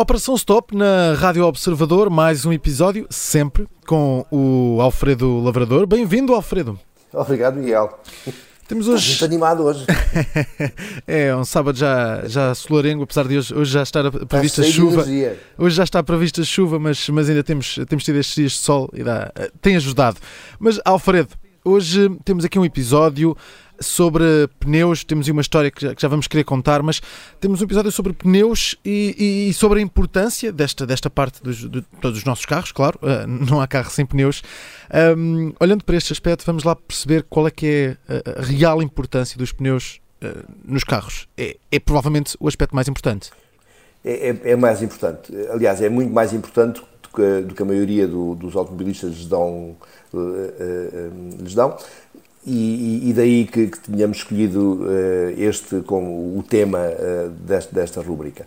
Operação Stop na Rádio Observador, mais um episódio, sempre com o Alfredo Lavrador. Bem-vindo, Alfredo. Obrigado, Miguel. Temos hoje. Muito animado hoje. é, um sábado já, já solarengo, apesar de hoje, hoje já estar prevista chuva. Hoje já está prevista chuva, mas, mas ainda temos, temos tido estes dias de sol e dá, tem ajudado. Mas, Alfredo, hoje temos aqui um episódio sobre pneus. Temos uma história que já, vamos querer contar, mas temos um episódio sobre pneus e, e sobre a importância desta, desta parte dos, de todos os nossos carros, claro. Uh, não há carro sem pneus. Um, olhando para este aspecto, vamos lá perceber qual é que é a real importância dos pneus uh, nos carros. É, é, provavelmente o aspecto mais importante. É, é, é, mais importante. Aliás, é muito mais importante do que, do que a maioria do, dos automobilistas lhes dão, uh, lhes dão. E, e, daí que, que tínhamos escolhido uh, este como o tema uh, desta, desta rúbrica.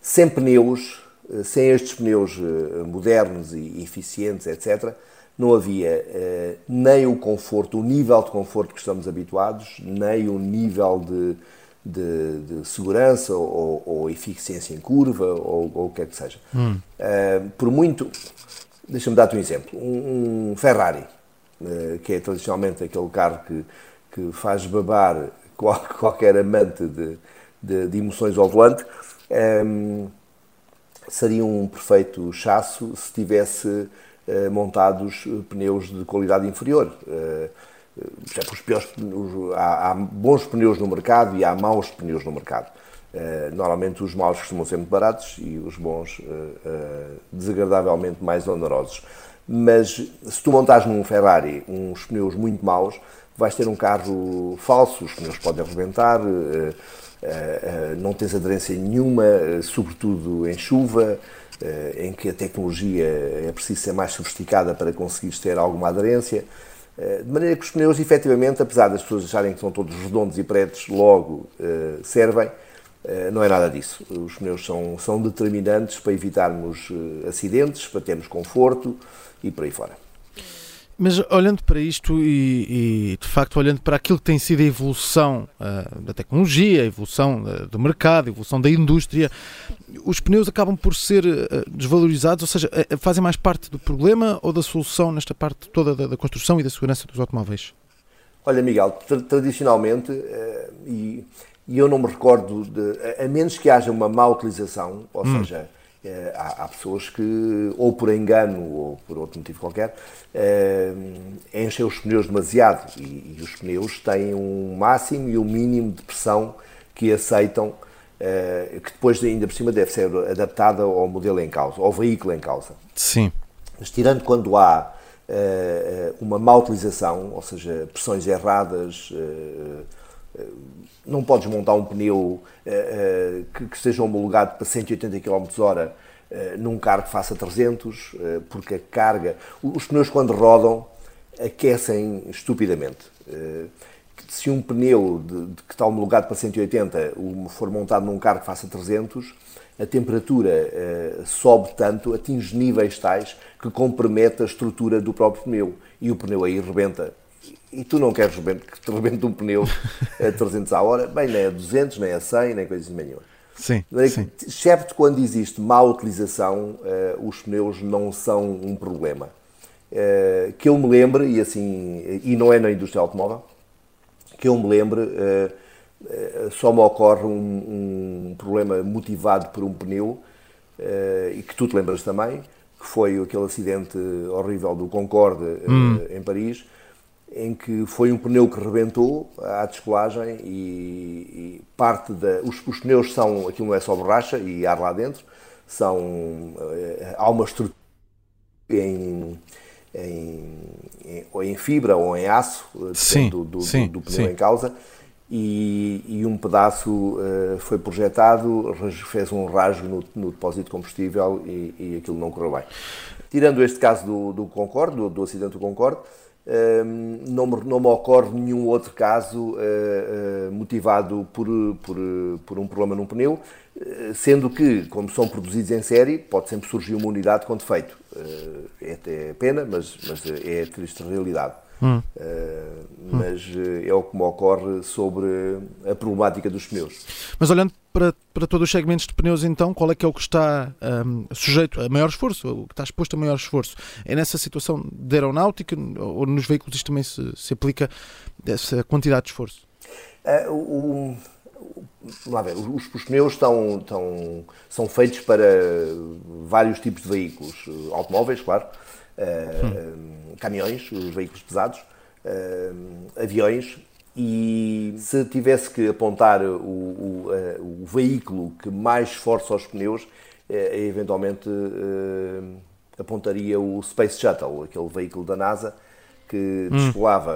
Sem pneus, uh, sem estes pneus modernos e eficientes, etc., não havia nem o conforto, o nível de conforto que estamos habituados, nem o nível de, de, de segurança ou, ou, eficiência em curva ou, ou o que é que seja. Hum. por muito, deixa-me dar-te um exemplo, um, um Ferrari eh, que é tradicionalmente aquele carro que, que faz babar qualquer amante de, de, de emoções ao volante, um, ehm, seria um perfeito chasso se tivesse uh, montados pneus de qualidade inferior. Uh, os piores, há, há, bons pneus no mercado e há maus pneus no mercado. Uh, normalmente os maus costumam ser muito baratos e os bons desagradavelmente mais onerosos mas se tu montares num Ferrari uns pneus muito maus, vais ter um carro falso, os pneus podem arrebentar, eh, eh, eh, não tens aderência nenhuma, sobretudo em chuva, em que a tecnologia é preciso ser mais sofisticada para conseguires ter alguma aderência. De maneira que os pneus, efetivamente, apesar das pessoas acharem que são todos redondos e pretos, logo servem, não é nada disso. Os pneus são, são determinantes para evitarmos acidentes, para termos conforto, e por aí fora. Mas olhando para isto e, e, de facto olhando para aquilo que tem sido a evolução uh, da tecnologia, a evolução uh, do mercado, a evolução da indústria, os pneus acabam por ser uh, desvalorizados, ou seja, fazem mais parte do problema ou da solução nesta parte toda da, da construção e da segurança dos automóveis? Olha, Miguel, tra tradicionalmente, e, e, eu não me recordo, de, a menos que haja uma má utilização, ou hum. seja eh, há, há, pessoas que, ou por engano ou por outro motivo qualquer, eh, enchem os pneus demasiado e, e, os pneus têm um máximo e um mínimo de pressão que aceitam, eh, que depois ainda por cima deve ser adaptada ao modelo em causa, ao veículo em causa. Sim. Mas tirando quando há uma má utilização, ou seja, pressões erradas, não podes montar um pneu uh, uh, que, que, esteja homologado para 180 km hora uh, num carro que faça 300, porque a carga... Os pneus, quando rodam, aquecem estupidamente. se um pneu de, de, que está homologado para 180 for montado num carro que faça 300, a temperatura sobe tanto, atinge níveis tais que compromete a estrutura do próprio pneu. E o pneu aí rebenta e tu não queres que te rebente um pneu a 300 a hora, bem, nem a 200, nem a 100, nem coisa nenhuma. Sim, sim. Excepto quando existe má utilização, uh, os pneus não são um problema. Uh, que eu me lembre, e assim, e não é na indústria automóvel, que eu me lembre, uh, só me ocorre um, um, problema motivado por um pneu, e que tu te lembras também, que foi aquele acidente horrível do Concorde hum. em Paris, em que foi um pneu que rebentou à descolagem e, e parte da. Os, os, pneus são. Aquilo não é só borracha e ar lá dentro, são. Eh, há uma estrutura em, em, em, ou em fibra ou em aço, sim, do, do, sim, do, do pneu sim. em causa. E, e, um pedaço uh, foi projetado, fez um rasgo no, no depósito de combustível e, e, aquilo não correu bem. Tirando este caso do, do Concorde, do, do acidente do Concorde, não, me, não me ocorre nenhum outro caso uh, uh, motivado por, por, por um problema num pneu, uh, sendo que, como são produzidos em série, pode sempre surgir uma unidade com defeito. é até pena, mas, mas é a triste realidade. Hum. mas é o que me ocorre sobre a problemática dos pneus. Mas olhando para, para todos os segmentos de pneus, então, qual é que é o que está um, sujeito a maior esforço, o que está exposto a maior esforço? É nessa situação de aeronáutica ou nos veículos isto também se, se aplica essa quantidade de esforço? Uh, o, lá ver, os, os pneus estão, estão, são feitos para vários tipos de veículos, automóveis, claro, uh, caminhões, os veículos pesados, uh, aviões, e se tivesse que apontar o, o, o veículo que mais esforça os pneus, eventualmente apontaria o Space Shuttle, aquele veículo da NASA que hum. descolava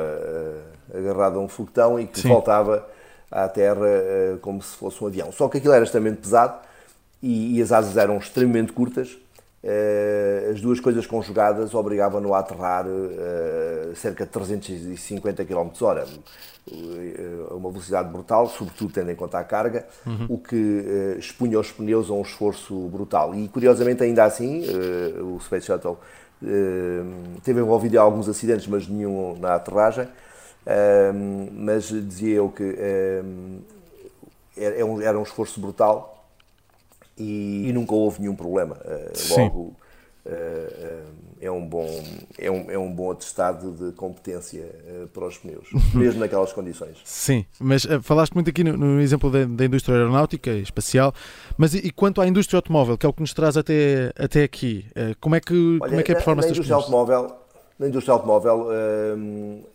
agarrado a um foguetão e que Sim. voltava à terra como se fosse um avião. Só que aquilo era extremamente pesado e, e as asas eram extremamente curtas. Uh, as duas coisas conjugadas obrigavam-no a aterrar uh, cerca de 350 km h uma velocidade brutal, sobretudo tendo em conta a carga, uhum. o que expunha os pneus a um esforço brutal. E curiosamente, ainda assim, o Space Shuttle teve envolvido em alguns acidentes, mas nenhum na aterragem mas dizia eu que era um esforço brutal e, e nunca houve nenhum problema. Uh, logo, uh, é, um bom, é, um, é um bom atestado de competência para os pneus, mesmo naquelas condições. Sim, mas falaste muito aqui no, no exemplo da, da, indústria aeronáutica e espacial, mas e, e, quanto à indústria automóvel, que é o que nos traz até, até aqui, como é que, Olha, como é, que é a performance na, na indústria automóvel na indústria automóvel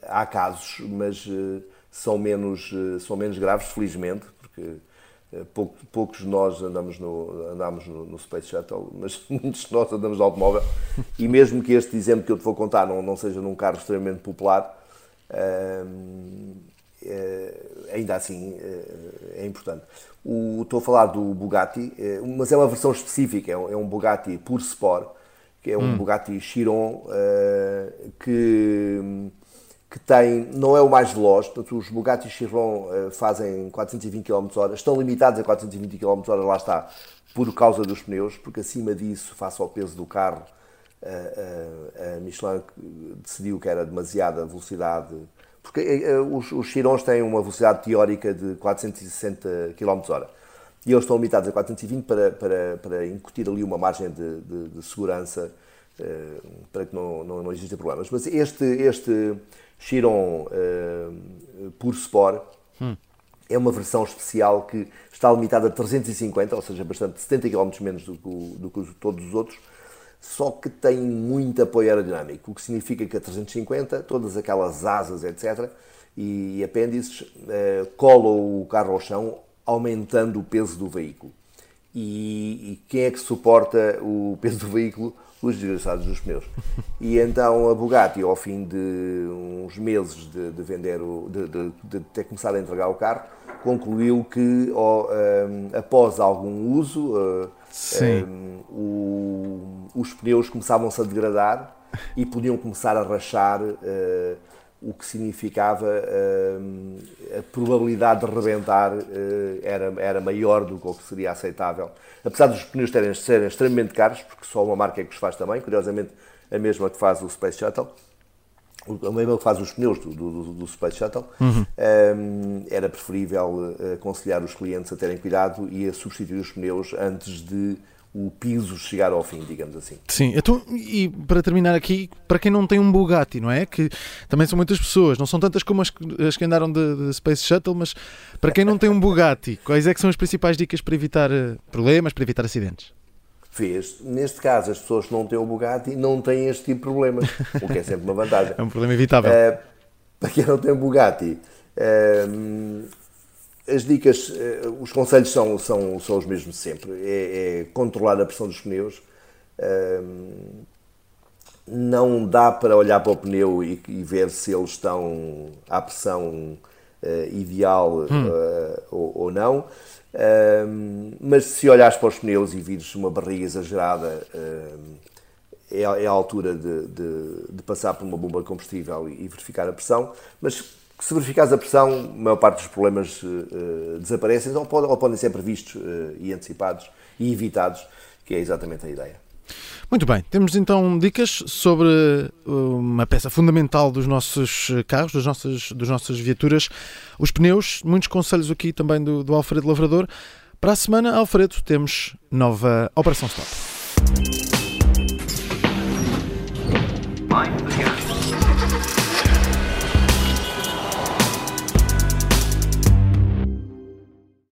há casos, mas uh, são, menos, uh, são menos graves, felizmente, porque uh, pouco, poucos de nós andamos, no, andamos no, no, Space Shuttle, mas muitos de nós andamos no automóvel. E mesmo que este exemplo que eu te vou contar não, não seja num carro extremamente popular, hum, ainda assim é importante. O, estou a falar do Bugatti, mas é uma versão específica, é um, é um Bugatti Pur Sport que é um hum. Bugatti Chiron que, que tem, não é o mais veloz, portanto os Bugatti Chiron uh, fazem 420 km/h, estão limitados a 420 km/h, lá está, por causa dos pneus, porque acima disso, face ao peso do carro, a Michelin decidiu que era demasiada velocidade, porque os, os Chirons têm uma velocidade teórica de 460 km/h e eles estão limitados a 420 para, para, para incutir ali uma margem de, de, de segurança uh, para que não, não, não existam problemas. Mas este, este Chiron uh, Pur Sport hum. é uma versão especial que está limitada a 350, ou seja, bastante 70 km menos do que, do que todos os outros, só que tem muito apoio aerodinâmico, o que significa que a 350, todas aquelas asas, etc., e apêndices, uh, colam o carro ao chão aumentando o peso do veículo. E, e, quem é que suporta o peso do veículo? Os desgraçados dos pneus. E então a Bugatti, ao fim de uns meses de, de vender, o, de, de, de, ter começado a entregar o carro, concluiu que oh, um, após algum uso, uh, um, o, os pneus começavam-se a degradar e podiam começar a rachar. Uh, o que significava uh, a probabilidade de rebentar uh, era, era maior do que o que seria aceitável. Apesar dos pneus terem, serem extremamente caros, porque só uma marca é que os faz também, curiosamente a mesma que faz o Space Shuttle, a mesma que faz os pneus do, do, do Space Shuttle, uhum. um, era preferível aconselhar os clientes a terem cuidado e a substituir os pneus antes de o piso chegar ao fim, digamos assim. Sim, então, e para terminar aqui, para quem não tem um Bugatti, não é? Que também são muitas pessoas, não são tantas como as, as que andaram de, de, Space Shuttle, mas para quem não tem um Bugatti, quais é que são as principais dicas para evitar eh, problemas, para evitar acidentes? Neste caso, as pessoas que não têm o Bugatti não têm este tipo de problemas, o que é sempre uma vantagem. é um problema evitável. Uh, para quem não tem um Bugatti, uh, as dicas, eh, os conselhos são, são, são os mesmos sempre. É, é controlar a pressão dos pneus. não dá para olhar para o pneu e, e ver se eles estão à pressão uh, ideal hum. uh, ou, ou, não. mas se olhares para os pneus e vires uma barriga exagerada, é, é, a altura de, de, de, passar por uma bomba de combustível e, e verificar a pressão. Mas se verificares a pressão, a maior parte dos problemas uh, desaparecem ou, ou, podem ser previstos uh, e antecipados e evitados, que é exatamente a ideia. Muito bem, temos então dicas sobre uma peça fundamental dos nossos carros, das nossas viaturas, os pneus, muitos conselhos aqui também do, do Alfredo Lavrador. Para a semana, Alfredo, temos nova Operação Stop.